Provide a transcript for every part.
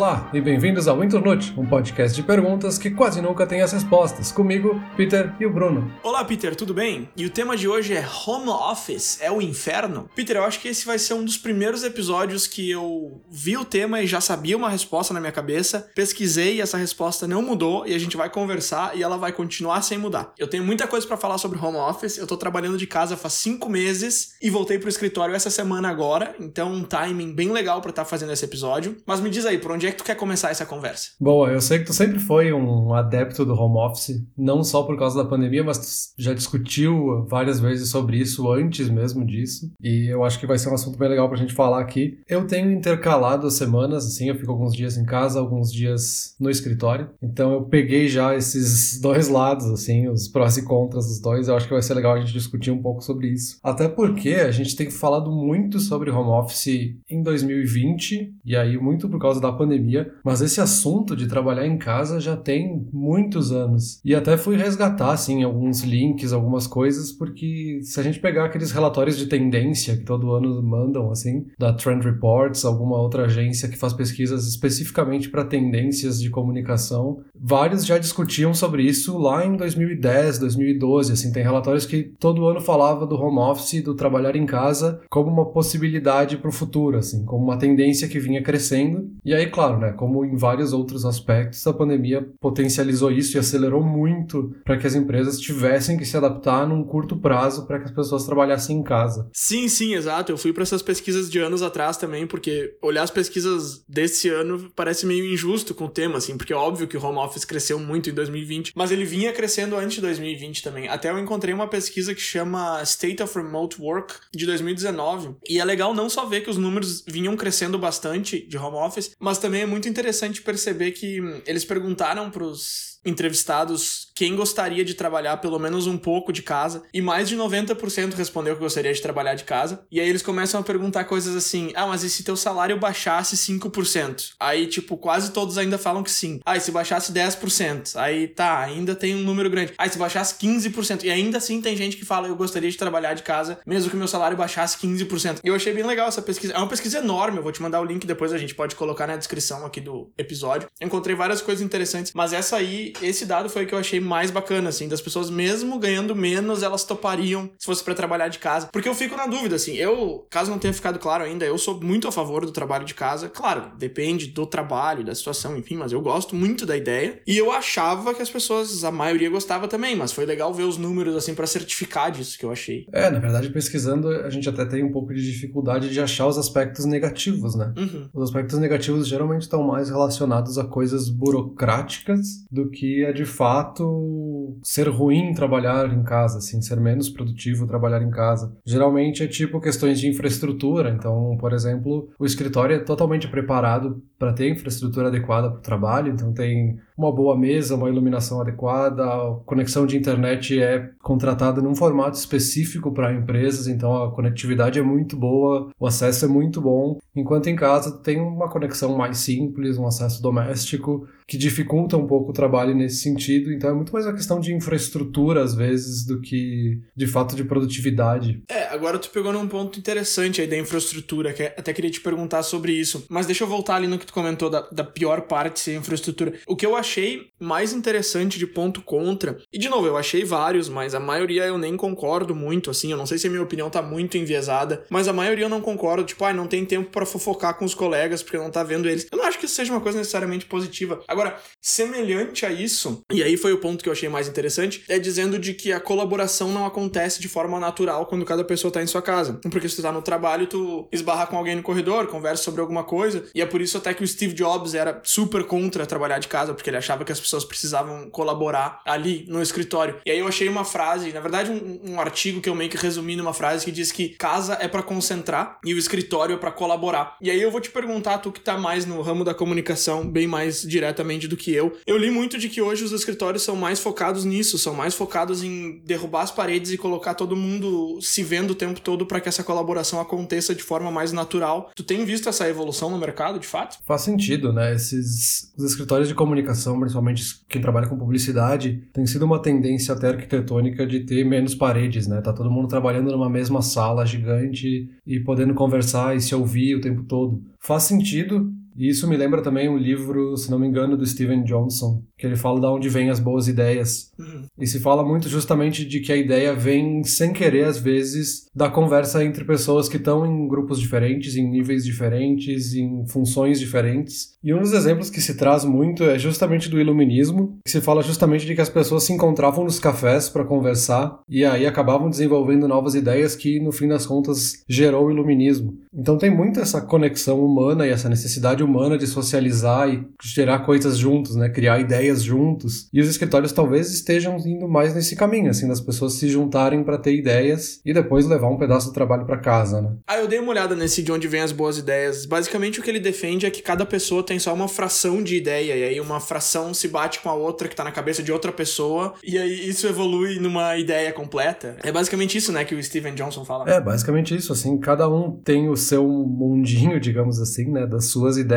Olá e bem-vindos ao Internute, um podcast de perguntas que quase nunca tem as respostas. Comigo, Peter e o Bruno. Olá, Peter, tudo bem? E o tema de hoje é Home Office, é o inferno? Peter, eu acho que esse vai ser um dos primeiros episódios que eu vi o tema e já sabia uma resposta na minha cabeça, pesquisei e essa resposta não mudou e a gente vai conversar e ela vai continuar sem mudar. Eu tenho muita coisa para falar sobre Home Office, eu tô trabalhando de casa faz cinco meses e voltei pro escritório essa semana agora, então um timing bem legal para estar tá fazendo esse episódio. Mas me diz aí, por onde é que tu quer começar essa conversa? Boa, eu sei que tu sempre foi um adepto do home office, não só por causa da pandemia, mas tu já discutiu várias vezes sobre isso antes mesmo disso. E eu acho que vai ser um assunto bem legal pra gente falar aqui. Eu tenho intercalado as semanas, assim, eu fico alguns dias em casa, alguns dias no escritório. Então eu peguei já esses dois lados, assim, os prós e contras dos dois. Eu acho que vai ser legal a gente discutir um pouco sobre isso. Até porque a gente tem falado muito sobre home office em 2020, e aí muito por causa da pandemia, mas esse assunto de trabalhar em casa já tem muitos anos. E até fui resgatar, assim, alguns links, algumas coisas, porque se a gente pegar aqueles relatórios de tendência que todo ano mandam, assim, da Trend Reports, alguma outra agência que faz pesquisas especificamente para tendências de comunicação, vários já discutiam sobre isso lá em 2010, 2012, assim, tem relatórios que todo ano falava do home office, do trabalhar em casa, como uma possibilidade para o futuro, assim, como uma tendência que vinha crescendo e aí, claro, né, como em vários outros aspectos, a pandemia potencializou isso e acelerou muito para que as empresas tivessem que se adaptar num curto prazo para que as pessoas trabalhassem em casa. Sim, sim, exato. Eu fui para essas pesquisas de anos atrás também, porque olhar as pesquisas desse ano parece meio injusto com o tema, assim, porque é óbvio que o home office cresceu muito em 2020, mas ele vinha crescendo antes de 2020 também. Até eu encontrei uma pesquisa que chama State of Remote Work de 2019, e é legal não só ver que os números vinham crescendo bastante de home office, mas também é muito interessante perceber que hum, eles perguntaram pros entrevistados quem gostaria de trabalhar pelo menos um pouco de casa e mais de 90% respondeu que gostaria de trabalhar de casa. E aí eles começam a perguntar coisas assim: "Ah, mas e se teu salário baixasse 5%?". Aí tipo, quase todos ainda falam que sim. Ah, e se baixasse 10%? Aí tá, ainda tem um número grande. Ah, e se baixasse 15%? E ainda assim tem gente que fala: "Eu gostaria de trabalhar de casa mesmo que meu salário baixasse 15%". E eu achei bem legal essa pesquisa. É uma pesquisa enorme, eu vou te mandar o link depois, a gente pode colocar na descrição aqui do episódio. Eu encontrei várias coisas interessantes, mas essa aí esse dado foi o que eu achei mais bacana, assim, das pessoas mesmo ganhando menos, elas topariam se fosse para trabalhar de casa. Porque eu fico na dúvida, assim, eu, caso não tenha ficado claro ainda, eu sou muito a favor do trabalho de casa. Claro, depende do trabalho, da situação, enfim, mas eu gosto muito da ideia. E eu achava que as pessoas, a maioria gostava também, mas foi legal ver os números, assim, para certificar disso que eu achei. É, na verdade, pesquisando, a gente até tem um pouco de dificuldade de achar os aspectos negativos, né? Uhum. Os aspectos negativos geralmente estão mais relacionados a coisas burocráticas do que a de fato ser ruim trabalhar em casa, assim, ser menos produtivo trabalhar em casa. Geralmente é tipo questões de infraestrutura, então, por exemplo, o escritório é totalmente preparado para ter infraestrutura adequada para o trabalho, então tem uma boa mesa, uma iluminação adequada, a conexão de internet é contratada num formato específico para empresas, então a conectividade é muito boa, o acesso é muito bom, enquanto em casa tem uma conexão mais simples, um acesso doméstico que dificulta um pouco o trabalho nesse sentido, então é muito mais uma questão de infraestrutura às vezes do que de fato de produtividade. É, agora tu pegou num ponto interessante aí da infraestrutura, que até queria te perguntar sobre isso, mas deixa eu voltar ali no que tu comentou da, da pior parte ser infraestrutura. O que eu achei mais interessante de ponto contra, e de novo, eu achei vários, mas a maioria eu nem concordo muito, assim, eu não sei se a minha opinião tá muito enviesada, mas a maioria eu não concordo, tipo, ah, não tem tempo para fofocar com os colegas porque não tá vendo eles. Eu não acho que isso seja uma coisa necessariamente positiva. Agora, semelhante a isso, e aí foi o ponto que eu achei mais interessante, é dizendo de que a colaboração não acontece de forma natural quando cada pessoa tá em sua casa. Porque se tu tá no trabalho, tu esbarra com alguém no corredor, conversa sobre alguma coisa, e é por isso até que o Steve Jobs era super contra trabalhar de casa, porque ele achava que as pessoas precisavam colaborar ali no escritório. E aí eu achei uma frase, na verdade um, um artigo que eu meio que resumi numa frase que diz que casa é para concentrar e o escritório é para colaborar. E aí eu vou te perguntar, tu que tá mais no ramo da comunicação, bem mais diretamente do que eu. Eu li muito de que hoje os escritórios são mais focados nisso, são mais focados em derrubar as paredes e colocar todo mundo se vendo o tempo todo para que essa colaboração aconteça de forma mais natural. Tu tem visto essa evolução no mercado, de fato? Faz sentido, né? Esses os escritórios de comunicação, principalmente quem trabalha com publicidade, tem sido uma tendência até arquitetônica de ter menos paredes, né? Tá todo mundo trabalhando numa mesma sala gigante e podendo conversar e se ouvir o tempo todo. Faz sentido, E isso me lembra também um livro, se não me engano, do Steven Johnson, que ele fala de onde vêm as boas ideias. Uhum. E se fala muito justamente de que a ideia vem sem querer, às vezes, da conversa entre pessoas que estão em grupos diferentes, em níveis diferentes, em funções diferentes. E um dos exemplos que se traz muito é justamente do iluminismo, que se fala justamente de que as pessoas se encontravam nos cafés para conversar e aí acabavam desenvolvendo novas ideias que, no fim das contas, gerou o iluminismo. Então tem muito essa conexão humana e essa necessidade humana de socializar e gerar coisas juntos, né? Criar ideias juntos. E os escritórios talvez estejam indo mais nesse caminho, assim, das pessoas se juntarem para ter ideias e depois levar um pedaço do trabalho para casa, né? Ah, eu dei uma olhada nesse de onde vem as boas ideias. Basicamente o que ele defende é que cada pessoa tem só uma fração de ideia e aí uma fração se bate com a outra que tá na cabeça de outra pessoa e aí isso evolui numa ideia completa. É basicamente isso, né, que o Steven Johnson fala. É, basicamente isso, assim, cada um tem o seu mundinho, digamos assim, né, das suas ideias,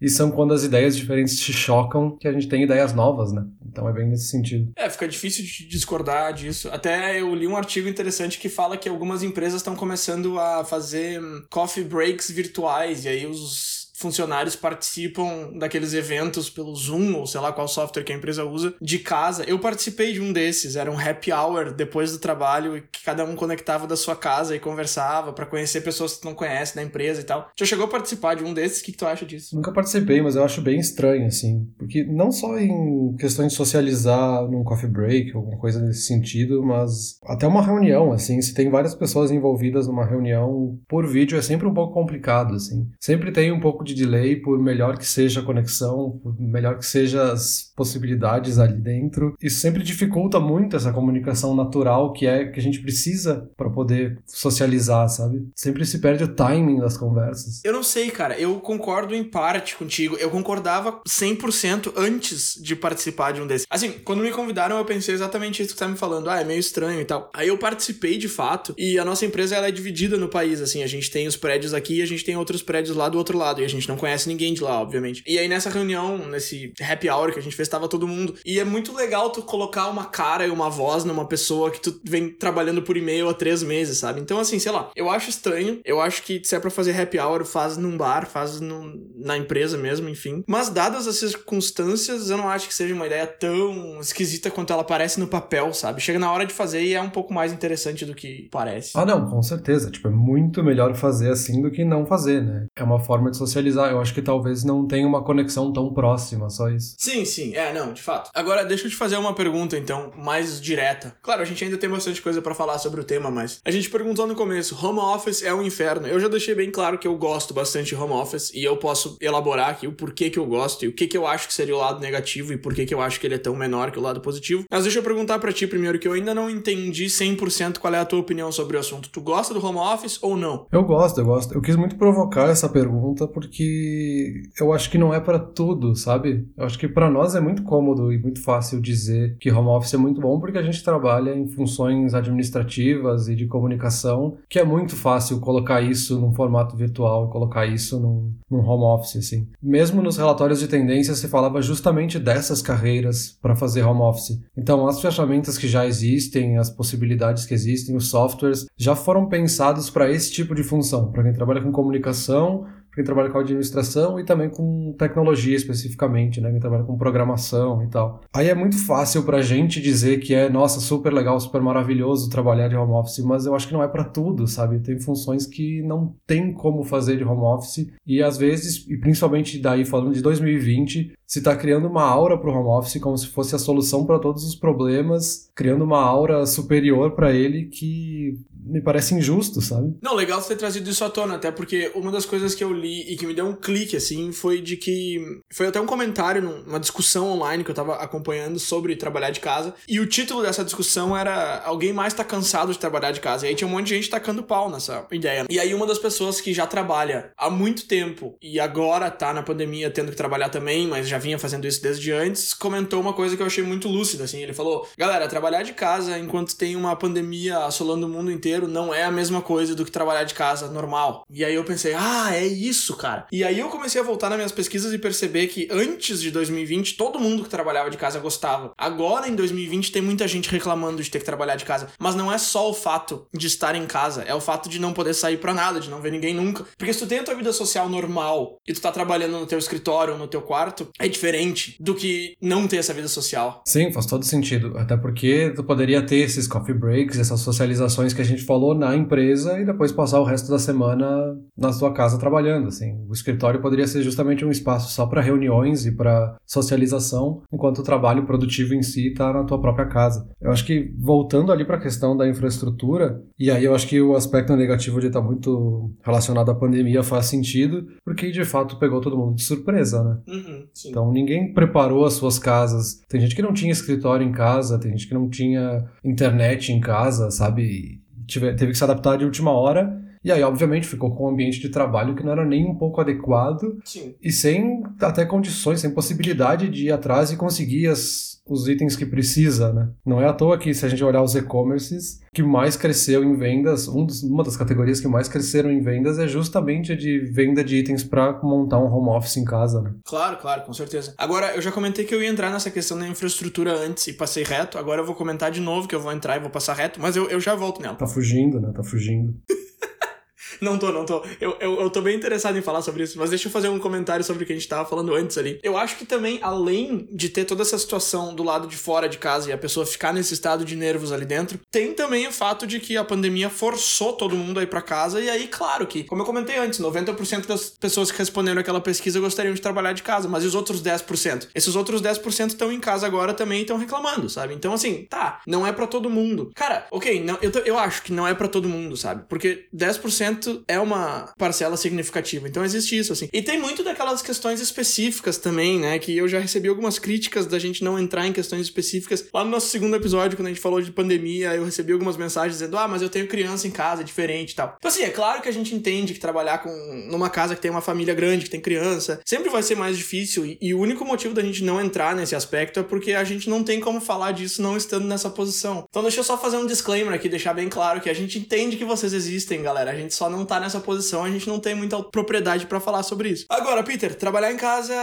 e são quando as ideias diferentes se chocam que a gente tem ideias novas, né? Então é bem nesse sentido. É, fica difícil de discordar disso. Até eu li um artigo interessante que fala que algumas empresas estão começando a fazer coffee breaks virtuais, e aí os funcionários participam daqueles eventos pelo Zoom, ou sei lá qual software que a empresa usa, de casa. Eu participei de um desses, era um happy hour depois do trabalho, que cada um conectava da sua casa e conversava para conhecer pessoas que não conhecem da empresa e tal. Já chegou a participar de um desses? O que, que tu acha disso? Nunca participei, mas eu acho bem estranho, assim. Porque não só em questões de socializar num coffee break, alguma coisa nesse sentido, mas até uma reunião, assim, se tem várias pessoas envolvidas numa reunião por vídeo é sempre um pouco complicado, assim. Sempre tem um pouco de de delay, por melhor que seja a conexão, por melhor que sejam as possibilidades ali dentro. Isso sempre dificulta muito essa comunicação natural que é que a gente precisa para poder socializar, sabe? Sempre se perde o timing das conversas. Eu não sei, cara. Eu concordo em parte contigo. Eu concordava 100% antes de participar de um desses. Assim, quando me convidaram, eu pensei exatamente isso que você tá me falando. Ah, é meio estranho e tal. Aí eu participei de fato. E a nossa empresa ela é dividida no país, assim. A gente tem os prédios aqui e a gente tem outros prédios lá do outro lado. E a gente não conhece ninguém de lá, obviamente. E aí nessa reunião, nesse happy hour que a gente fez, tava todo mundo. E é muito legal tu colocar uma cara e uma voz numa pessoa que tu vem trabalhando por e-mail há três meses, sabe? Então, assim, sei lá, eu acho estranho. Eu acho que se é pra fazer happy hour, faz num bar, faz no, na empresa mesmo, enfim. Mas dadas as circunstâncias, eu não acho que seja uma ideia tão esquisita quanto ela parece no papel, sabe? Chega na hora de fazer e é um pouco mais interessante do que parece. Ah, não, com certeza. Tipo, é muito melhor fazer assim do que não fazer, né? É uma forma de socializar eu acho que talvez não tenha uma conexão tão próxima, só isso. Sim, sim. É, não, de fato. Agora, deixa eu te fazer uma pergunta, então, mais direta. Claro, a gente ainda tem bastante coisa para falar sobre o tema, mas a gente perguntou no começo: home office é um inferno. Eu já deixei bem claro que eu gosto bastante de home office e eu posso elaborar aqui o porquê que eu gosto e o que que eu acho que seria o lado negativo e por que que eu acho que ele é tão menor que o lado positivo. Mas deixa eu perguntar para ti primeiro que eu ainda não entendi 100% qual é a tua opinião sobre o assunto. Tu gosta do home office ou não? Eu gosto, eu gosto. Eu quis muito provocar essa pergunta porque eu acho que não é para tudo, sabe? Eu acho que para nós é muito cômodo e muito fácil dizer que home office é muito bom porque a gente trabalha em funções administrativas e de comunicação, que é muito fácil colocar isso num formato virtual, colocar isso num, num home office, assim. Mesmo nos relatórios de tendência se falava justamente dessas carreiras para fazer home office. Então, as ferramentas que já existem, as possibilidades que existem, os softwares já foram pensados para esse tipo de função, para quem trabalha com comunicação quem trabalha com administração e também com tecnologia especificamente, né? Quem trabalha com programação e tal. Aí é muito fácil pra gente dizer que é, nossa, super legal, super maravilhoso trabalhar de home office, mas eu acho que não é para tudo, sabe? Tem funções que não tem como fazer de home office e às vezes, e principalmente daí falando de 2020, se está criando uma aura para o home office como se fosse a solução para todos os problemas, criando uma aura superior para ele que me parece injusto, sabe? Não, legal você ter trazido isso à tona, até porque uma das coisas que eu li e que me deu um clique, assim, foi de que. Foi até um comentário numa discussão online que eu tava acompanhando sobre trabalhar de casa. E o título dessa discussão era Alguém mais tá cansado de trabalhar de casa. E aí tinha um monte de gente tacando pau nessa ideia. E aí uma das pessoas que já trabalha há muito tempo e agora tá na pandemia tendo que trabalhar também, mas já vinha fazendo isso desde antes, comentou uma coisa que eu achei muito lúcida, assim. Ele falou: galera, trabalhar de casa enquanto tem uma pandemia assolando o mundo inteiro não é a mesma coisa do que trabalhar de casa normal. E aí eu pensei: ah, é isso, cara. E aí eu comecei a voltar nas minhas pesquisas e perceber que antes de 2020, todo mundo que trabalhava de casa gostava. Agora, em 2020, tem muita gente reclamando de ter que trabalhar de casa. Mas não é só o fato de estar em casa, é o fato de não poder sair para nada, de não ver ninguém nunca. Porque se tu tem a tua vida social normal e tu tá trabalhando no teu escritório ou no teu quarto, é diferente do que não ter essa vida social. Sim, faz todo sentido. Até porque tu poderia ter esses coffee breaks, essas socializações que a gente falou na empresa e depois passar o resto da semana na sua casa trabalhando, assim. O escritório poderia ser justamente um espaço só para reuniões e para socialização, enquanto o trabalho produtivo em si está na tua própria casa. Eu acho que voltando ali para a questão da infraestrutura, e aí eu acho que o aspecto negativo de estar tá muito relacionado à pandemia faz sentido, porque de fato pegou todo mundo de surpresa, né? Uhum, então ninguém preparou as suas casas. Tem gente que não tinha escritório em casa, tem gente que não tinha internet em casa, sabe? Tive, teve que se adaptar de última hora. E aí, obviamente, ficou com um ambiente de trabalho que não era nem um pouco adequado Sim. e sem até condições, sem possibilidade de ir atrás e conseguir as, os itens que precisa, né? Não é à toa que, se a gente olhar os e-commerces, que mais cresceu em vendas, um dos, uma das categorias que mais cresceram em vendas é justamente a de venda de itens para montar um home office em casa, né? Claro, claro, com certeza. Agora, eu já comentei que eu ia entrar nessa questão da infraestrutura antes e passei reto, agora eu vou comentar de novo que eu vou entrar e vou passar reto, mas eu, eu já volto nela. Tá fugindo, né? Tá fugindo. Não tô, não tô. Eu, eu, eu tô bem interessado em falar sobre isso, mas deixa eu fazer um comentário sobre o que a gente tava falando antes ali. Eu acho que também, além de ter toda essa situação do lado de fora de casa e a pessoa ficar nesse estado de nervos ali dentro, tem também o fato de que a pandemia forçou todo mundo a ir pra casa, e aí, claro que, como eu comentei antes, 90% das pessoas que responderam aquela pesquisa gostariam de trabalhar de casa, mas e os outros 10%? Esses outros 10% estão em casa agora também e estão reclamando, sabe? Então, assim, tá, não é para todo mundo. Cara, ok, não, eu, eu acho que não é para todo mundo, sabe? Porque 10% é uma parcela significativa. Então existe isso, assim. E tem muito daquelas questões específicas também, né? Que eu já recebi algumas críticas da gente não entrar em questões específicas. Lá no nosso segundo episódio, quando a gente falou de pandemia, eu recebi algumas mensagens dizendo: ah, mas eu tenho criança em casa, é diferente e tal. Então, assim, é claro que a gente entende que trabalhar com numa casa que tem uma família grande, que tem criança, sempre vai ser mais difícil. E, e o único motivo da gente não entrar nesse aspecto é porque a gente não tem como falar disso não estando nessa posição. Então, deixa eu só fazer um disclaimer aqui, deixar bem claro que a gente entende que vocês existem, galera. A gente só não tá nessa posição, a gente não tem muita propriedade para falar sobre isso. Agora, Peter, trabalhar em casa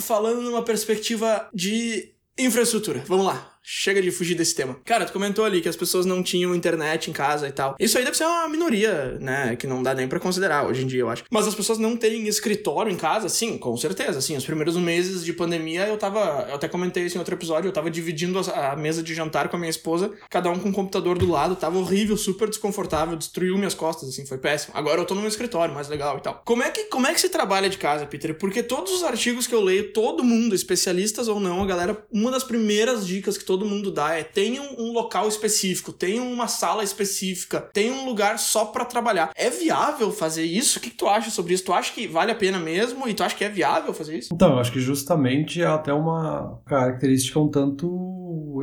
falando numa perspectiva de infraestrutura. Vamos lá chega de fugir desse tema. Cara, tu comentou ali que as pessoas não tinham internet em casa e tal. Isso aí deve ser uma minoria, né? Que não dá nem para considerar hoje em dia, eu acho. Mas as pessoas não terem escritório em casa, sim, com certeza. Sim, os primeiros meses de pandemia eu tava. Eu até comentei isso em outro episódio. Eu tava dividindo a, mesa de jantar com a minha esposa, cada um com um computador do lado. Tava horrível, super desconfortável, destruiu minhas costas, assim, foi péssimo. Agora eu tô meu escritório, mais legal e tal. Como é que, como é que se trabalha de casa, Peter? Porque todos os artigos que eu leio, todo mundo, especialistas ou não, a galera, uma das primeiras dicas que todo todo mundo dá é tenha um, local específico, tenha uma sala específica, tenha um lugar só para trabalhar. É viável fazer isso? O que, que, tu acha sobre isso? Tu acha que vale a pena mesmo? E tu acha que é viável fazer isso? Então, eu acho que justamente é até uma característica um tanto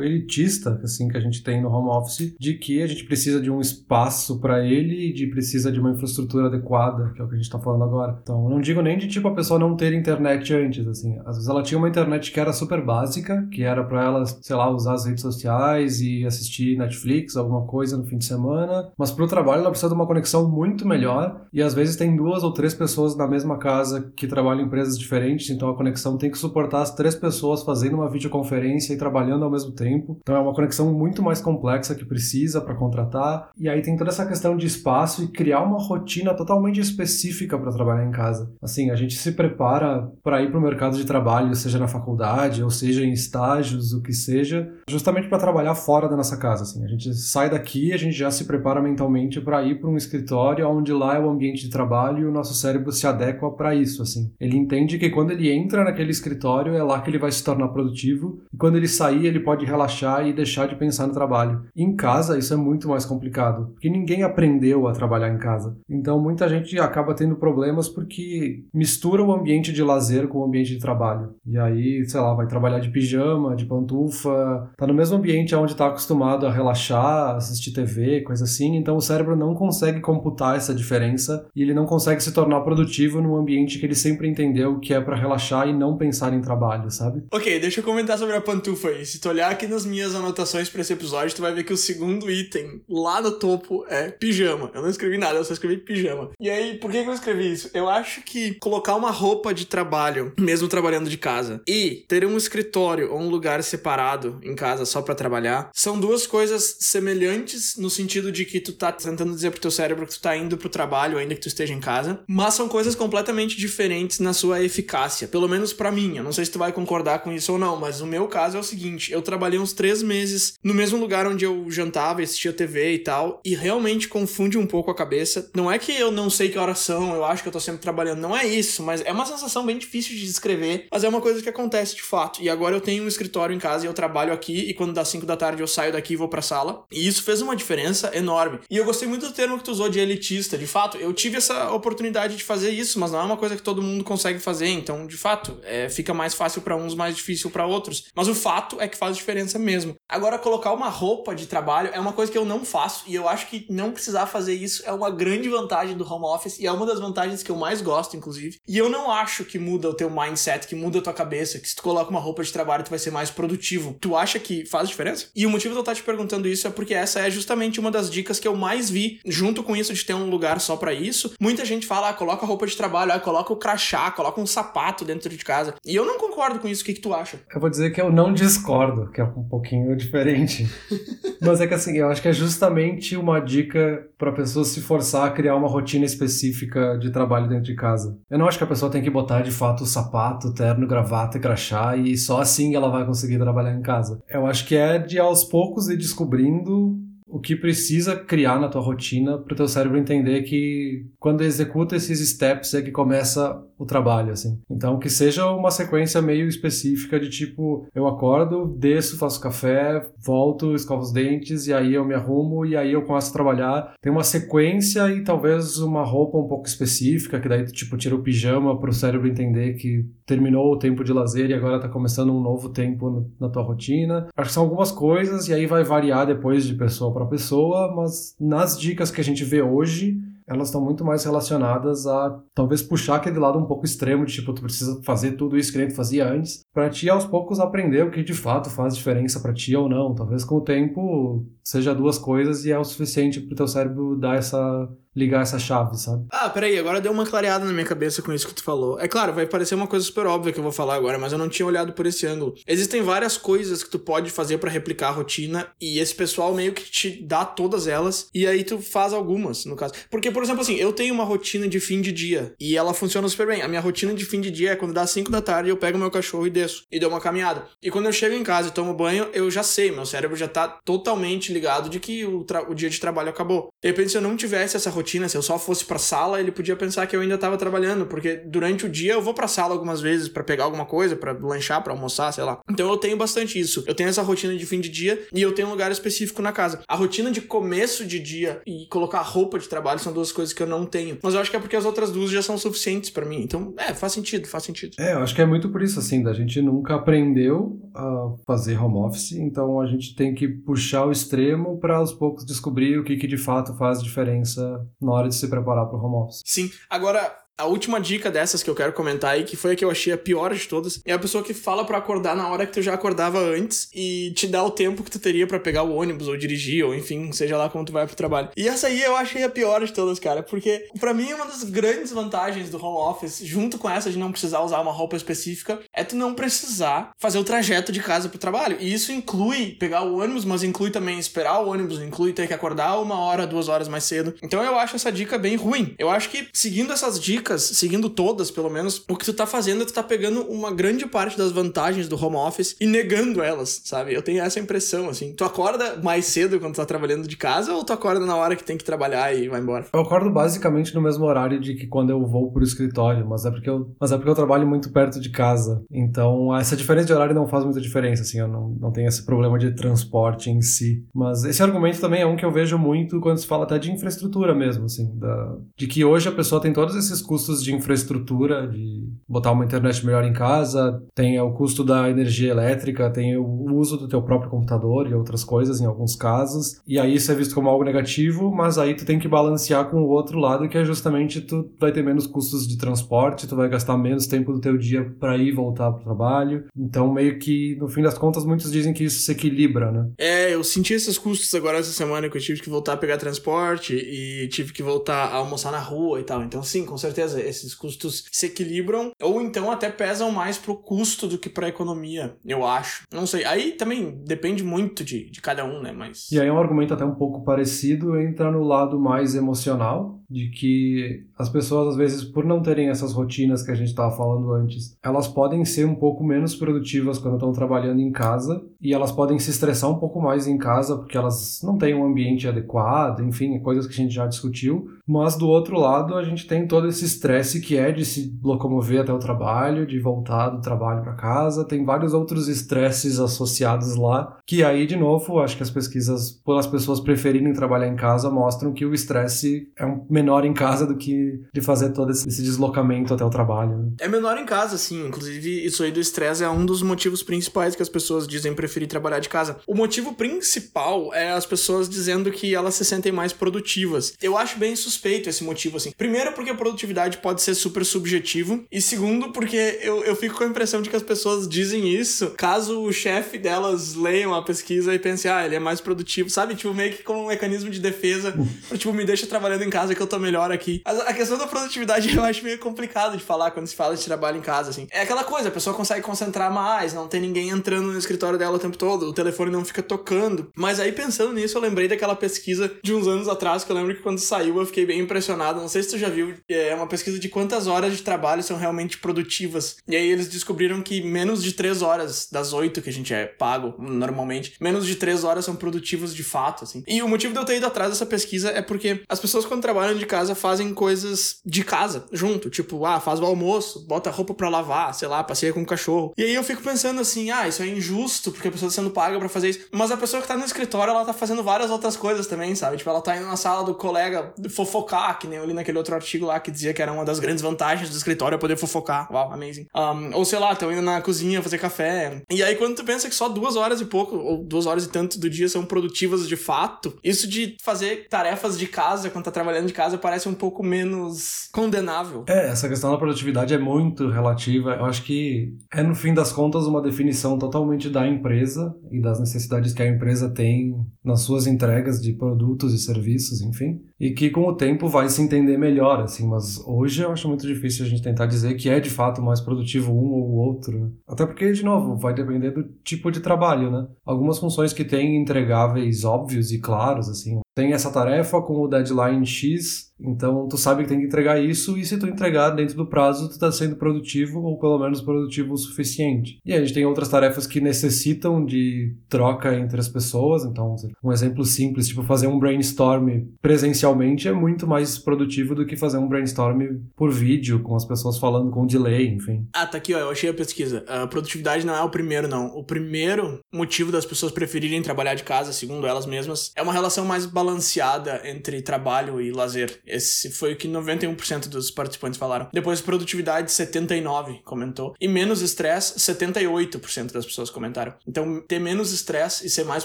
elitista assim que a gente tem no home office de que a gente precisa de um espaço para ele e de precisa de uma infraestrutura adequada, que é o que a gente está falando agora. Então, não digo nem de tipo a pessoa não ter internet antes, assim. Às vezes ela tinha uma internet que era super básica, que era para ela, sei lá, usar as redes sociais e assistir Netflix, alguma coisa no fim de semana, mas pro trabalho ela precisa de uma conexão muito melhor e às vezes tem duas ou três pessoas na mesma casa que trabalham em empresas diferentes, então a conexão tem que suportar as três pessoas fazendo uma videoconferência e trabalhando ao mesmo tempo. Então é uma conexão muito mais complexa que precisa para contratar. E aí tem toda essa questão de espaço e criar uma rotina totalmente específica para trabalhar em casa. Assim, a gente se prepara para ir para o mercado de trabalho, seja na faculdade ou seja em estágios, o que seja, justamente para trabalhar fora da nossa casa. Assim, a gente sai daqui, a gente já se prepara mentalmente para ir para um escritório onde lá é o ambiente de trabalho e o nosso cérebro se adequa para isso. Assim, ele entende que quando ele entra naquele escritório é lá que ele vai se tornar produtivo e quando ele sair ele pode relaxar e deixar de pensar no trabalho. Em casa, isso é muito mais complicado, porque ninguém aprendeu a trabalhar em casa. Então, muita gente acaba tendo problemas porque mistura o ambiente de lazer com o ambiente de trabalho. E aí, sei lá, vai trabalhar de pijama, de pantufa, tá no mesmo ambiente onde está acostumado a relaxar, assistir TV, coisa assim. Então, o cérebro não consegue computar essa diferença e ele não consegue se tornar produtivo num ambiente que ele sempre entendeu que é para relaxar e não pensar em trabalho, sabe? Ok, deixa eu comentar sobre a pantufa aí. Se tu olhar aqui nas minhas anotações para esse episódio, tu vai ver que o segundo item lá no topo é pijama. Eu não escrevi nada, eu só escrevi pijama. E aí, por que, que eu escrevi isso? Eu acho que colocar uma roupa de trabalho, mesmo trabalhando de casa, e ter um escritório ou um lugar separado em casa só para trabalhar, são duas coisas semelhantes no sentido de que tu tá tentando dizer pro teu cérebro que tu tá indo pro trabalho, ainda que tu esteja em casa, mas são coisas completamente diferentes na sua eficácia. Pelo menos para mim. Eu não sei se tu vai concordar com isso ou não, mas o meu caso é o seguinte: eu trabalhei uns três meses no mesmo lugar onde eu jantava, assistia TV e tal, e realmente confunde um pouco a cabeça. Não é que eu não sei que horas são, eu acho que eu tô sempre trabalhando, não é isso, mas é uma sensação bem difícil de descrever, mas é uma coisa que acontece de fato. E agora eu tenho um escritório em casa e eu trabalho aqui, e quando dá 5 da tarde eu saio daqui e vou pra sala. E isso fez uma diferença enorme. E eu gostei muito do termo que tu usou de elitista. De fato, eu tive essa oportunidade de fazer isso, mas não é uma coisa que todo mundo consegue fazer. Então, de fato, é, fica mais fácil para uns, mais difícil para outros. Mas o fato é que faz diferença mesmo. Agora, colocar uma roupa de trabalho é uma coisa que eu não faço e eu acho que não precisar fazer isso é uma grande vantagem do home office e é uma das vantagens que eu mais gosto, inclusive. E eu não acho que muda o teu mindset, que muda a tua cabeça, que se tu coloca uma roupa de trabalho tu vai ser mais produtivo. Tu acha que faz diferença? E o motivo de eu estar te perguntando isso é porque essa é justamente uma das dicas que eu mais vi, junto com isso de ter um lugar só para isso. Muita gente fala, ah, coloca roupa de trabalho, ah, coloca o crachá, coloca um sapato dentro de casa. E eu não concordo com isso. O que, que tu acha? Eu vou dizer que eu não discordo, que é um pouquinho diferente. Mas é que assim, eu acho que é justamente uma dica para pessoa se forçar a criar uma rotina específica de trabalho dentro de casa. Eu não acho que a pessoa tem que botar de fato o sapato, terno, gravata e crachá e só assim ela vai conseguir trabalhar em casa. Eu acho que é de aos poucos ir descobrindo o que precisa criar na tua rotina para o teu cérebro entender que quando executa esses steps é que começa o trabalho, assim. Então, que seja uma sequência meio específica de tipo, eu acordo, desço, faço café, volto, escovo os dentes e aí eu me arrumo e aí eu começo a trabalhar. Tem uma sequência e talvez uma roupa um pouco específica, que daí tu, tipo, tira o pijama para o cérebro entender que terminou o tempo de lazer e agora tá começando um novo tempo na tua rotina. Acho que são algumas coisas e aí vai variar depois de pessoa para pessoa, mas nas dicas que a gente vê hoje, elas estão muito mais relacionadas a talvez puxar aquele lado um pouco extremo de tipo, tu precisa fazer tudo isso que a gente fazia antes, para ti aos poucos aprender o que de fato faz diferença para ti ou não. Talvez com o tempo seja duas coisas e é o suficiente para o teu cérebro dar essa ligar essa chave, sabe? Ah, peraí, agora deu uma clareada na minha cabeça com isso que tu falou. É claro, vai parecer uma coisa super óbvia que eu vou falar agora, mas eu não tinha olhado por esse ângulo. Existem várias coisas que tu pode fazer para replicar a rotina e esse pessoal meio que te dá todas elas e aí tu faz algumas, no caso. Porque, por exemplo, assim, eu tenho uma rotina de fim de dia e ela funciona super bem. A minha rotina de fim de dia é quando dá 5 da tarde eu pego meu cachorro e desço e dou uma caminhada. E quando eu chego em casa e tomo banho, eu já sei, meu cérebro já tá totalmente ligado de que o, o dia de trabalho acabou. De repente, se eu não tivesse essa rotina, se eu só fosse pra sala, ele podia pensar que eu ainda tava trabalhando, porque durante o dia eu vou pra sala algumas vezes para pegar alguma coisa, para lanchar, para almoçar, sei lá. Então eu tenho bastante isso. Eu tenho essa rotina de fim de dia e eu tenho um lugar específico na casa. A rotina de começo de dia e colocar roupa de trabalho são duas coisas que eu não tenho. Mas eu acho que é porque as outras duas já são suficientes para mim. Então, é, faz sentido, faz sentido. É, eu acho que é muito por isso, assim, da gente nunca aprendeu a fazer home office, então a gente tem que puxar o extremo para aos poucos descobrir o que, que de fato faz diferença na hora de se preparar para o home office. Sim. Agora, a última dica dessas que eu quero comentar aí, que foi a que eu achei a pior de todas, é a pessoa que fala para acordar na hora que tu já acordava antes e te dá o tempo que tu teria para pegar o ônibus ou dirigir, ou enfim, seja lá como tu vai pro trabalho. E essa aí eu achei a pior de todas, cara, porque para mim uma das grandes vantagens do home office, junto com essa de não precisar usar uma roupa específica, é tu não precisar fazer o trajeto de casa pro trabalho. E isso inclui pegar o ônibus, mas inclui também esperar o ônibus, inclui ter que acordar uma hora, duas horas mais cedo. Então eu acho essa dica bem ruim. Eu acho que seguindo essas dicas, dicas, seguindo todas, pelo menos, o que tu tá fazendo é tu tá pegando uma grande parte das vantagens do home office e negando elas, sabe? Eu tenho essa impressão, assim. Tu acorda mais cedo quando tu tá trabalhando de casa ou tu acorda na hora que tem que trabalhar e vai embora? Eu acordo basicamente no mesmo horário de que quando eu vou pro escritório, mas é porque eu, mas é porque eu trabalho muito perto de casa. Então, essa diferença de horário não faz muita diferença, assim, eu não, não tenho esse problema de transporte em si. Mas esse argumento também é um que eu vejo muito quando se fala até de infraestrutura mesmo, assim, da, de que hoje a pessoa tem todos esses custos de infraestrutura, de botar uma internet melhor em casa, tem o custo da energia elétrica, tem o uso do teu próprio computador e outras coisas em alguns casos, e aí isso é visto como algo negativo, mas aí tu tem que balancear com o outro lado, que é justamente tu vai ter menos custos de transporte, tu vai gastar menos tempo do teu dia para ir voltar pro trabalho. Então meio que no fim das contas muitos dizem que isso se equilibra, né? É, eu senti esses custos agora essa semana que eu tive que voltar a pegar transporte e tive que voltar a almoçar na rua e tal. Então sim, com certeza esses custos se equilibram ou então até pesam mais pro custo do que pra economia, eu acho. Não sei. Aí também depende muito de, de cada um, né? Mas. E aí é um argumento até um pouco parecido entra no lado mais emocional, de que as pessoas, às vezes, por não terem essas rotinas que a gente estava falando antes, elas podem ser um pouco menos produtivas quando estão trabalhando em casa e elas podem se estressar um pouco mais em casa porque elas não têm um ambiente adequado, enfim, coisas que a gente já discutiu. Mas do outro lado, a gente tem todo esse estresse que é de se locomover até o trabalho, de voltar do trabalho para casa, tem vários outros estresses associados lá, que aí, de novo, acho que as pesquisas, por as pessoas preferirem trabalhar em casa, mostram que o estresse é um menor em casa do que de fazer todo esse deslocamento até o trabalho. É menor em casa, sim. Inclusive, isso aí do estresse é um dos motivos principais que as pessoas dizem preferir trabalhar de casa. O motivo principal é as pessoas dizendo que elas se sentem mais produtivas. Eu acho bem suspeito esse motivo, assim. Primeiro, porque a produtividade pode ser super subjetivo. E segundo, porque eu, eu fico com a impressão de que as pessoas dizem isso caso o chefe delas leiam a pesquisa e pense, ah, ele é mais produtivo, sabe? Tipo, meio que como um mecanismo de defesa, pra, tipo, me deixa trabalhando em casa que eu tô melhor aqui. A, a questão da produtividade eu acho meio complicado de falar quando se fala de trabalho em casa, assim. É aquela coisa, a pessoa consegue concentrar mais, não tem ninguém entrando no escritório dela o tempo todo, o telefone não fica tocando. Mas aí, pensando nisso, eu lembrei daquela pesquisa de uns anos atrás, que eu lembro que quando saiu eu fiquei bem impressionado. Não sei se tu já viu, é uma pesquisa de quantas horas de trabalho são realmente produtivas. E aí eles descobriram que menos de três horas das oito que a gente é pago normalmente, menos de três horas são produtivas de fato, assim. E o motivo de eu ter ido atrás dessa pesquisa é porque as pessoas quando trabalham de casa fazem coisas de casa junto, tipo, ah, faz o almoço, bota roupa para lavar, sei lá, passeia com o cachorro. E aí eu fico pensando assim, ah, isso é injusto porque a pessoa tá sendo paga para fazer isso. Mas a pessoa que tá no escritório, ela tá fazendo várias outras coisas também, sabe? Tipo, ela tá indo na sala do colega fofocar, que nem eu li naquele outro artigo lá que dizia que era uma das grandes vantagens do escritório é poder fofocar. Uau, amazing. Um, ou sei lá, estão indo na cozinha fazer café. E aí quando tu pensa que só duas horas e pouco, ou duas horas e tanto do dia são produtivas de fato, isso de fazer tarefas de casa quando tá trabalhando de casa parece um pouco menos condenável. É, essa questão da produtividade é muito relativa. Eu acho que é, no fim das contas, uma definição totalmente da empresa e das necessidades que a empresa tem nas suas entregas de produtos e serviços, enfim. E que com o tempo vai se entender melhor, assim. Mas hoje eu acho muito difícil a gente tentar dizer que é de fato mais produtivo um ou o outro. Até porque, de novo, vai depender do tipo de trabalho, né? Algumas funções que têm entregáveis óbvios e claros, assim. Tem essa tarefa com o deadline X, então tu sabe que tem que entregar isso e se tu entregar dentro do prazo, tu tá sendo produtivo ou pelo menos produtivo o suficiente. E a gente tem outras tarefas que necessitam de troca entre as pessoas, então um exemplo simples, tipo fazer um brainstorm presencialmente é muito mais produtivo do que fazer um brainstorm por vídeo, com as pessoas falando com delay, enfim. Ah, tá aqui, ó, eu achei a pesquisa. A produtividade não é o primeiro, não. O primeiro motivo das pessoas preferirem trabalhar de casa, segundo elas mesmas, é uma relação mais balanceada entre trabalho e lazer. Esse foi o que 91% dos participantes falaram. Depois, produtividade, 79% comentou. E menos estresse, 78% das pessoas comentaram. Então, ter menos estresse e ser mais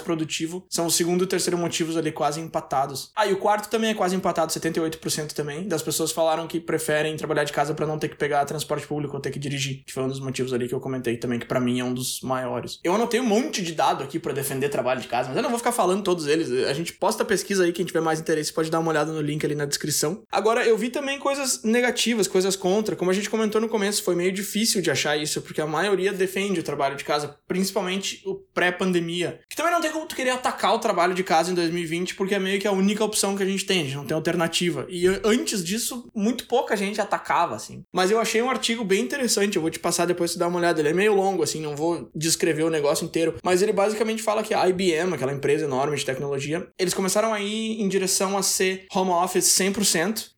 produtivo são o segundo e terceiro motivos ali quase empatados. Ah, e o quarto também é quase empatado, 78% também. Das pessoas falaram que preferem trabalhar de casa para não ter que pegar transporte público ou ter que dirigir, que foi um dos motivos ali que eu comentei também, que para mim é um dos maiores. Eu anotei um monte de dado aqui para defender trabalho de casa, mas eu não vou ficar falando todos eles. A gente posta pesquisa pesquisa aí, quem tiver mais interesse pode dar uma olhada no link ali na descrição. Agora, eu vi também coisas negativas, coisas contra. Como a gente comentou no começo, foi meio difícil de achar isso, porque a maioria defende o trabalho de casa, principalmente o pré-pandemia. Que também não tem como tu querer atacar o trabalho de casa em 2020, porque é meio que a única opção que a gente tem, a gente não tem alternativa. E antes disso, muito pouca gente atacava, assim. Mas eu achei um artigo bem interessante, eu vou te passar depois pra dar uma olhada. Ele é meio longo, assim, não vou descrever o negócio inteiro, mas ele basicamente fala que a IBM, aquela empresa enorme de tecnologia, eles começaram a ir em direção a ser home office 100%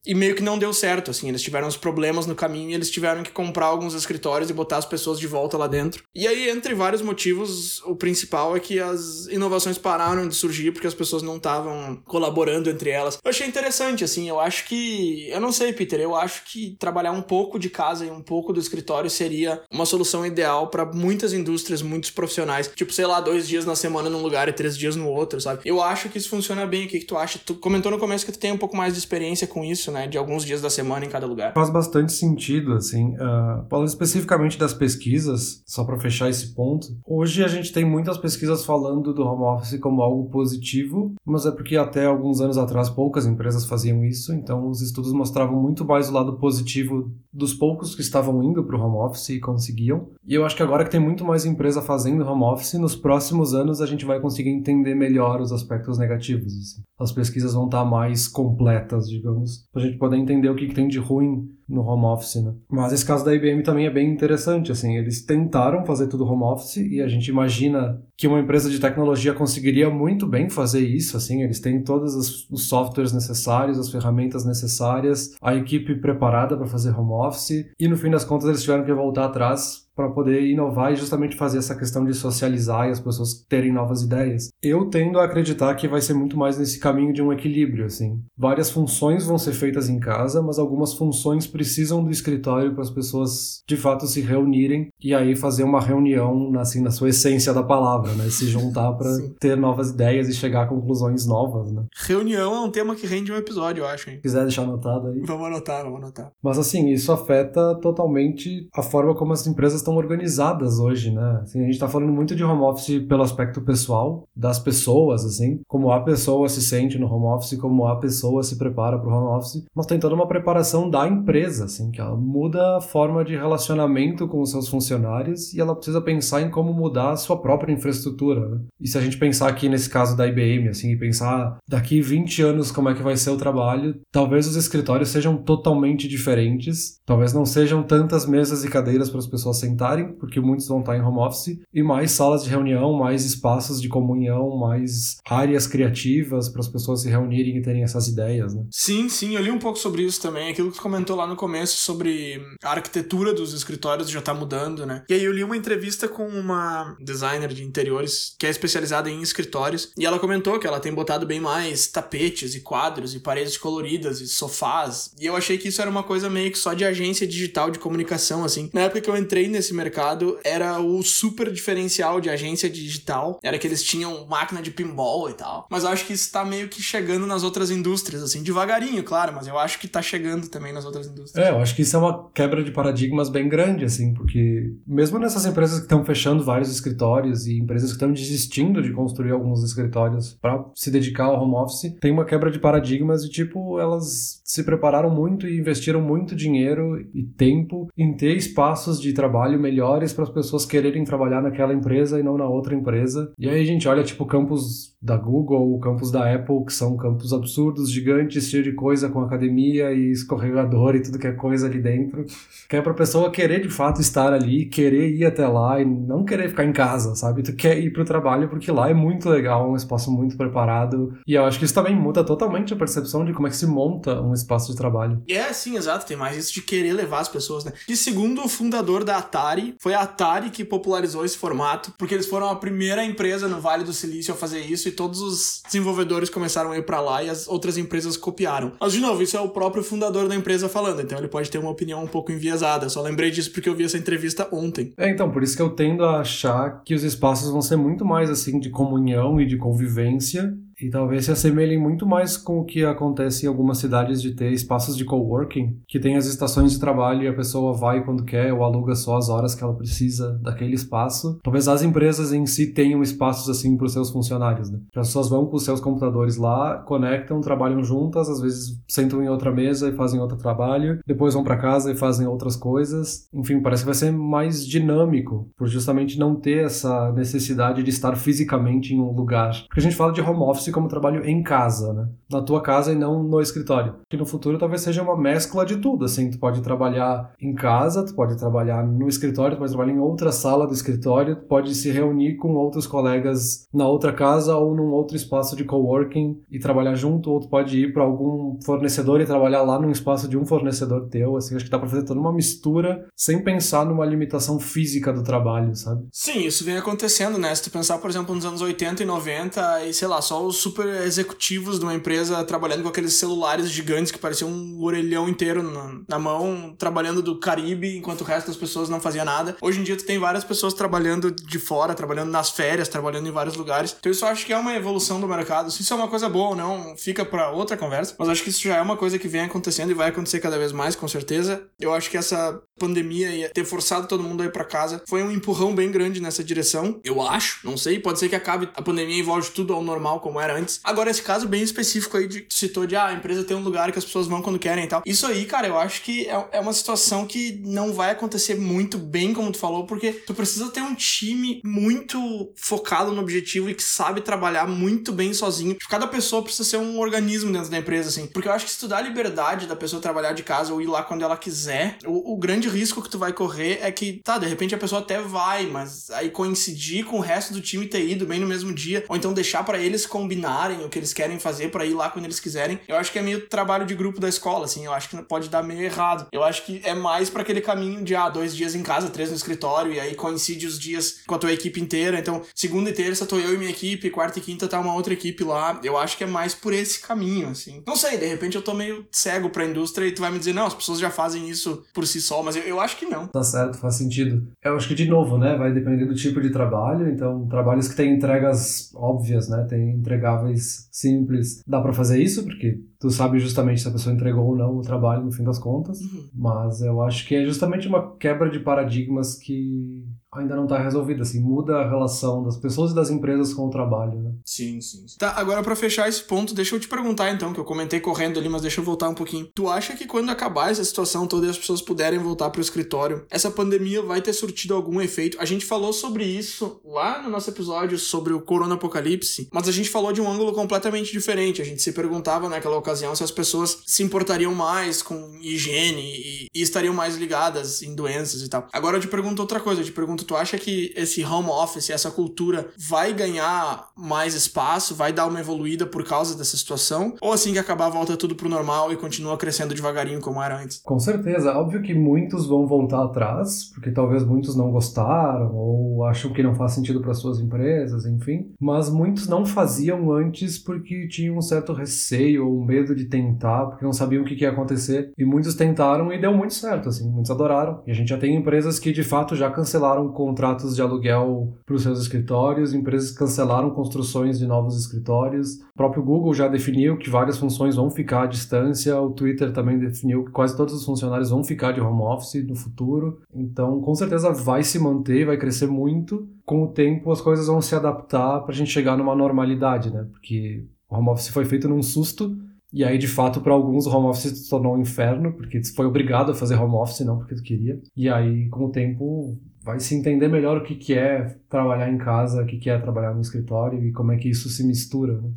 e meio que não deu certo, assim. Eles tiveram uns problemas no caminho e eles tiveram que comprar alguns escritórios e botar as pessoas de volta lá dentro. E aí, entre vários motivos, o principal é que as inovações pararam de surgir porque as pessoas não estavam colaborando entre elas. Eu achei interessante, assim. Eu acho que. Eu não sei, Peter. Eu acho que trabalhar um pouco de casa e um pouco do escritório seria uma solução ideal para muitas indústrias, muitos profissionais. Tipo, sei lá, dois dias na semana num lugar e três dias no outro, sabe? Eu acho que isso funciona bem. O que, que tu acha? Tu comentou no começo que tu tem um pouco mais de experiência com isso, né? De alguns dias da semana em cada lugar. Faz bastante sentido, assim. Uh, falando especificamente das pesquisas, só para fechar esse ponto, hoje a gente tem muitas pesquisas falando do home office como algo positivo, mas é porque até alguns anos atrás poucas empresas faziam isso, então os estudos mostravam muito mais o lado positivo dos poucos que estavam indo para o home office e conseguiam. E eu acho que agora que tem muito mais empresa fazendo home office, nos próximos anos a gente vai conseguir entender melhor os aspectos negativos. Assim. As pesquisas vão estar mais completas, digamos, para a gente poder entender o que, que tem de ruim no home office, né? Mas esse caso da IBM também é bem interessante, assim, eles tentaram fazer tudo home office e a gente imagina que uma empresa de tecnologia conseguiria muito bem fazer isso, assim, eles têm todos os softwares necessários, as ferramentas necessárias, a equipe preparada para fazer home office e no fim das contas eles tiveram que voltar atrás para poder inovar e justamente fazer essa questão de socializar e as pessoas terem novas ideias. Eu tendo a acreditar que vai ser muito mais nesse caminho de um equilíbrio, assim. Várias funções vão ser feitas em casa, mas algumas funções precisam do escritório para as pessoas de fato se reunirem e aí fazer uma reunião assim na sua essência da palavra, né? Se juntar para ter novas ideias e chegar a conclusões novas, né? Reunião é um tema que rende um episódio, eu acho, hein? Se quiser deixar anotado aí. Vamos anotar, vamos anotar. Mas assim, isso afeta totalmente a forma como as empresas estão organizadas hoje, né? Assim, a gente está falando muito de home office pelo aspecto pessoal das pessoas, assim, como a pessoa se sente no home office, como a pessoa se prepara para o home office, mas tem toda uma preparação da empresa, assim, que ela muda a forma de relacionamento com os seus funcionários e ela precisa pensar em como mudar a sua própria infraestrutura, né? E se a gente pensar aqui nesse caso da IBM, assim, e pensar daqui 20 anos como é que vai ser o trabalho, talvez os escritórios sejam totalmente diferentes, talvez não sejam tantas mesas e cadeiras para as pessoas sentarem porque muitos vão estar em home office, e mais salas de reunião, mais espaços de comunhão, mais áreas criativas para as pessoas se reunirem e terem essas ideias, né? Sim, sim, eu li um pouco sobre isso também, aquilo que tu comentou lá no começo sobre a arquitetura dos escritórios já tá mudando, né? E aí eu li uma entrevista com uma designer de interiores que é especializada em escritórios, e ela comentou que ela tem botado bem mais tapetes e quadros e paredes coloridas e sofás, e eu achei que isso era uma coisa meio que só de agência digital de comunicação, assim. Na época que eu entrei nesse mercado era o super diferencial de agência digital. Era que eles tinham máquina de pinball e tal. Mas eu acho que isso tá meio que chegando nas outras indústrias, assim, devagarinho, claro, mas eu acho que tá chegando também nas outras indústrias. É, eu acho que isso é uma quebra de paradigmas bem grande, assim, porque mesmo nessas empresas que estão fechando vários escritórios e empresas que estão desistindo de construir alguns escritórios para se dedicar ao home office, tem uma quebra de paradigmas e, tipo, elas se prepararam muito e investiram muito dinheiro e tempo em ter espaços de trabalho melhores para as pessoas quererem trabalhar naquela empresa e não na outra empresa. E aí a gente olha tipo campos da Google, campos da Apple, que são campos absurdos, gigantes, cheios de coisa com academia e escorregador e tudo que é coisa ali dentro. Que é pra pessoa querer de fato estar ali, querer ir até lá e não querer ficar em casa, sabe? Tu quer ir pro trabalho porque lá é muito legal, um espaço muito preparado. E eu acho que isso também muda totalmente a percepção de como é que se monta um espaço de trabalho. É, sim, exato. Tem mais isso de querer levar as pessoas, né? E segundo o fundador da Atari, foi a Atari que popularizou esse formato, porque eles foram a primeira empresa no Vale do Silício a fazer isso todos os desenvolvedores começaram a ir para lá e as outras empresas copiaram. Mas, de novo, isso é o próprio fundador da empresa falando, então ele pode ter uma opinião um pouco enviesada. Só lembrei disso porque eu vi essa entrevista ontem. É, então, por isso que eu tendo a achar que os espaços vão ser muito mais assim de comunhão e de convivência e talvez se assemelhem muito mais com o que acontece em algumas cidades de ter espaços de coworking, que tem as estações de trabalho e a pessoa vai quando quer ou aluga só as horas que ela precisa daquele espaço. Talvez as empresas em si tenham espaços assim para os seus funcionários, né? As pessoas vão com os seus computadores lá, conectam, trabalham juntas, às vezes sentam em outra mesa e fazem outro trabalho, depois vão para casa e fazem outras coisas. Enfim, parece que vai ser mais dinâmico, por justamente não ter essa necessidade de estar fisicamente em um lugar. Porque a gente fala de home office como trabalho em casa, né? Na tua casa e não no escritório. Que no futuro talvez seja uma mescla de tudo, assim, tu pode trabalhar em casa, tu pode trabalhar no escritório, tu pode trabalhar em outra sala do escritório, tu pode se reunir com outros colegas na outra casa ou num outro espaço de coworking e trabalhar junto, ou tu pode ir para algum fornecedor e trabalhar lá num espaço de um fornecedor teu, assim, acho que dá para fazer toda uma mistura sem pensar numa limitação física do trabalho, sabe? Sim, isso vem acontecendo, né? Se tu pensar, por exemplo, nos anos 80 e 90, e sei lá, só os super executivos de uma empresa trabalhando com aqueles celulares gigantes que pareciam um orelhão inteiro na, na mão, trabalhando do Caribe, enquanto o resto das pessoas não fazia nada. Hoje em dia tu tem várias pessoas trabalhando de fora, trabalhando nas férias, trabalhando em vários lugares. Então isso eu acho que é uma evolução do mercado. Se isso é uma coisa boa ou não, fica para outra conversa, mas acho que isso já é uma coisa que vem acontecendo e vai acontecer cada vez mais, com certeza. Eu acho que essa pandemia e ter forçado todo mundo a ir para casa foi um empurrão bem grande nessa direção. Eu acho, não sei, pode ser que acabe a pandemia e volte tudo ao normal como era antes. Agora esse caso bem específico aí de citou de ah, a empresa tem um lugar que as pessoas vão quando querem e tal. Isso aí, cara, eu acho que é, é uma situação que não vai acontecer muito bem como tu falou, porque tu precisa ter um time muito focado no objetivo e que sabe trabalhar muito bem sozinho. Cada pessoa precisa ser um organismo dentro da empresa assim, porque eu acho que se tu dá a liberdade da pessoa trabalhar de casa ou ir lá quando ela quiser, o, o grande risco que tu vai correr é que, tá, de repente a pessoa até vai, mas aí coincidir com o resto do time ter ido bem no mesmo dia, ou então deixar para eles combinarem o que eles querem fazer para ir lá quando eles quiserem. Eu acho que é meio trabalho de grupo da escola, assim, eu acho que pode dar meio errado. Eu acho que é mais para aquele caminho de, ah, dois dias em casa, três no escritório, e aí coincide os dias com a tua equipe inteira. Então, segunda e terça tô eu e minha equipe, quarta e quinta tá uma outra equipe lá. Eu acho que é mais por esse caminho, assim. Não sei, de repente eu tô meio cego pra indústria e tu vai me dizer, não, as pessoas já fazem isso por si só, mas eu, eu acho que não. Tá certo, faz sentido. Eu acho que, de novo, né, vai depender do tipo de trabalho. Então, trabalhos que têm entregas óbvias, né, tem entregáveis simples, dá para fazer isso, porque tu sabe justamente se a pessoa entregou ou não o trabalho no fim das contas. Uhum. Mas eu acho que é justamente uma quebra de paradigmas que ainda não está resolvida, assim, muda a relação das pessoas e das empresas com o trabalho, né? Sim, sim. Tá, agora para fechar esse ponto, deixa eu te perguntar então, que eu comentei correndo ali, mas deixa eu voltar um pouquinho. Tu acha que quando acabar essa situação toda e as pessoas puderem voltar pro escritório, essa pandemia vai ter surtido algum efeito? A gente falou sobre isso lá no nosso episódio sobre o corona apocalipse, mas a gente falou de um ângulo completamente diferente. A gente se perguntava naquela ocasião se as pessoas se importariam mais com higiene e, e estariam mais ligadas em doenças e tal. Agora eu te pergunto outra coisa, eu te pergunto tu acha que esse home office, essa cultura, vai ganhar mais espaço, vai dar uma evoluída por causa dessa situação? Ou assim que acabar, volta tudo pro normal e continua crescendo devagarinho como era antes? Com certeza. Óbvio que muitos vão voltar atrás, porque talvez muitos não gostaram ou acham que não faz sentido para suas empresas, enfim. Mas muitos não faziam antes porque tinham um certo receio ou medo de tentar, porque não sabiam o que ia acontecer. E muitos tentaram e deu muito certo, assim. Muitos adoraram. E a gente já tem empresas que de fato já cancelaram contratos de aluguel para os seus escritórios, empresas cancelaram construções de novos escritórios. O próprio Google já definiu que várias funções vão ficar à distância, o Twitter também definiu que quase todos os funcionários vão ficar de home office no futuro. Então, com certeza vai se manter, vai crescer muito. Com o tempo, as coisas vão se adaptar para a gente chegar numa normalidade, né? Porque o home office foi feito num susto. E aí, de fato, para alguns, o home office se tornou um inferno, porque foi obrigado a fazer home office, não porque tu queria. E aí, com o tempo, vai se entender melhor o que, que é trabalhar em casa, o que, que é trabalhar no escritório e como é que isso se mistura. Né?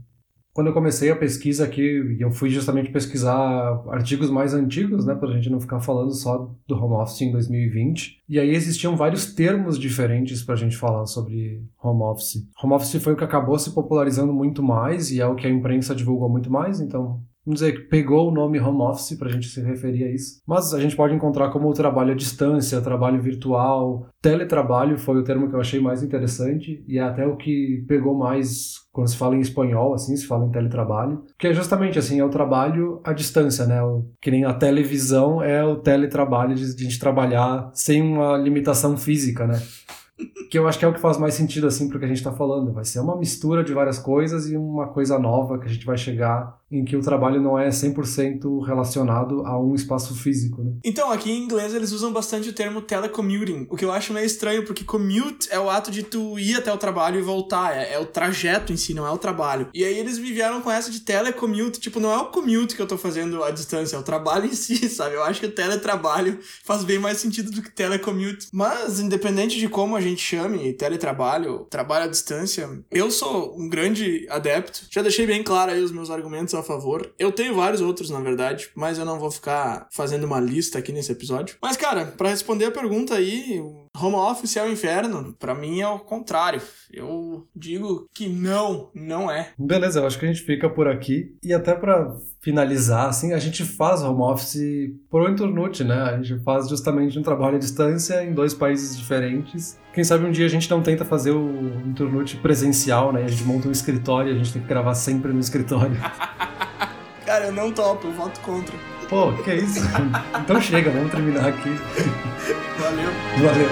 Quando eu comecei a pesquisa aqui, eu fui justamente pesquisar artigos mais antigos, né, para a gente não ficar falando só do home office em 2020. E aí existiam vários termos diferentes para a gente falar sobre home office. Home office foi o que acabou se popularizando muito mais e é o que a imprensa divulgou muito mais, então vamos dizer, pegou o nome home office para a gente se referir a isso. Mas a gente pode encontrar como trabalho à distância, trabalho virtual, teletrabalho foi o termo que eu achei mais interessante e é até o que pegou mais quando se fala em espanhol, assim, se fala em teletrabalho, que é justamente assim, é o trabalho à distância, né? O, que nem a televisão é o teletrabalho de, de a gente trabalhar sem uma limitação física, né? Que eu acho que é o que faz mais sentido, assim, pro que a gente tá falando. Vai ser uma mistura de várias coisas e uma coisa nova que a gente vai chegar em que o trabalho não é 100% relacionado a um espaço físico, né? Então, aqui em inglês eles usam bastante o termo telecommuting, o que eu acho meio estranho, porque commute é o ato de tu ir até o trabalho e voltar, é, é o trajeto em si, não é o trabalho. E aí eles me vieram com essa de telecommute, tipo, não é o commute que eu tô fazendo à distância, é o trabalho em si, sabe? Eu acho que o teletrabalho faz bem mais sentido do que telecommute. Mas, independente de como a gente chame teletrabalho, trabalho à distância, eu sou um grande adepto. Já deixei bem claro aí os meus argumentos a favor. Eu tenho vários outros, na verdade, mas eu não vou ficar fazendo uma lista aqui nesse episódio. Mas, cara, para responder a pergunta aí, home office é o inferno? Para mim é o contrário. Eu digo que não, não é. Beleza, eu acho que a gente fica por aqui. E até para finalizar, assim, a gente faz home office pro Inturnute, né? A gente faz justamente um trabalho à distância em dois países diferentes. Quem sabe um dia a gente não tenta fazer o Inturnute presencial, né? A gente monta um escritório e a gente tem que gravar sempre no escritório. Cara, eu não topo, eu voto contra. Pô, que isso? Então chega, vamos terminar aqui. Valeu. Valeu.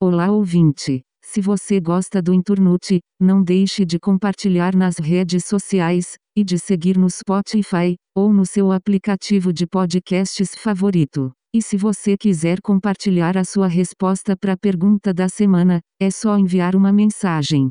Olá, ouvinte. Se você gosta do Inturnute, não deixe de compartilhar nas redes sociais e de seguir no Spotify ou no seu aplicativo de podcasts favorito. E se você quiser compartilhar a sua resposta para a pergunta da semana, é só enviar uma mensagem.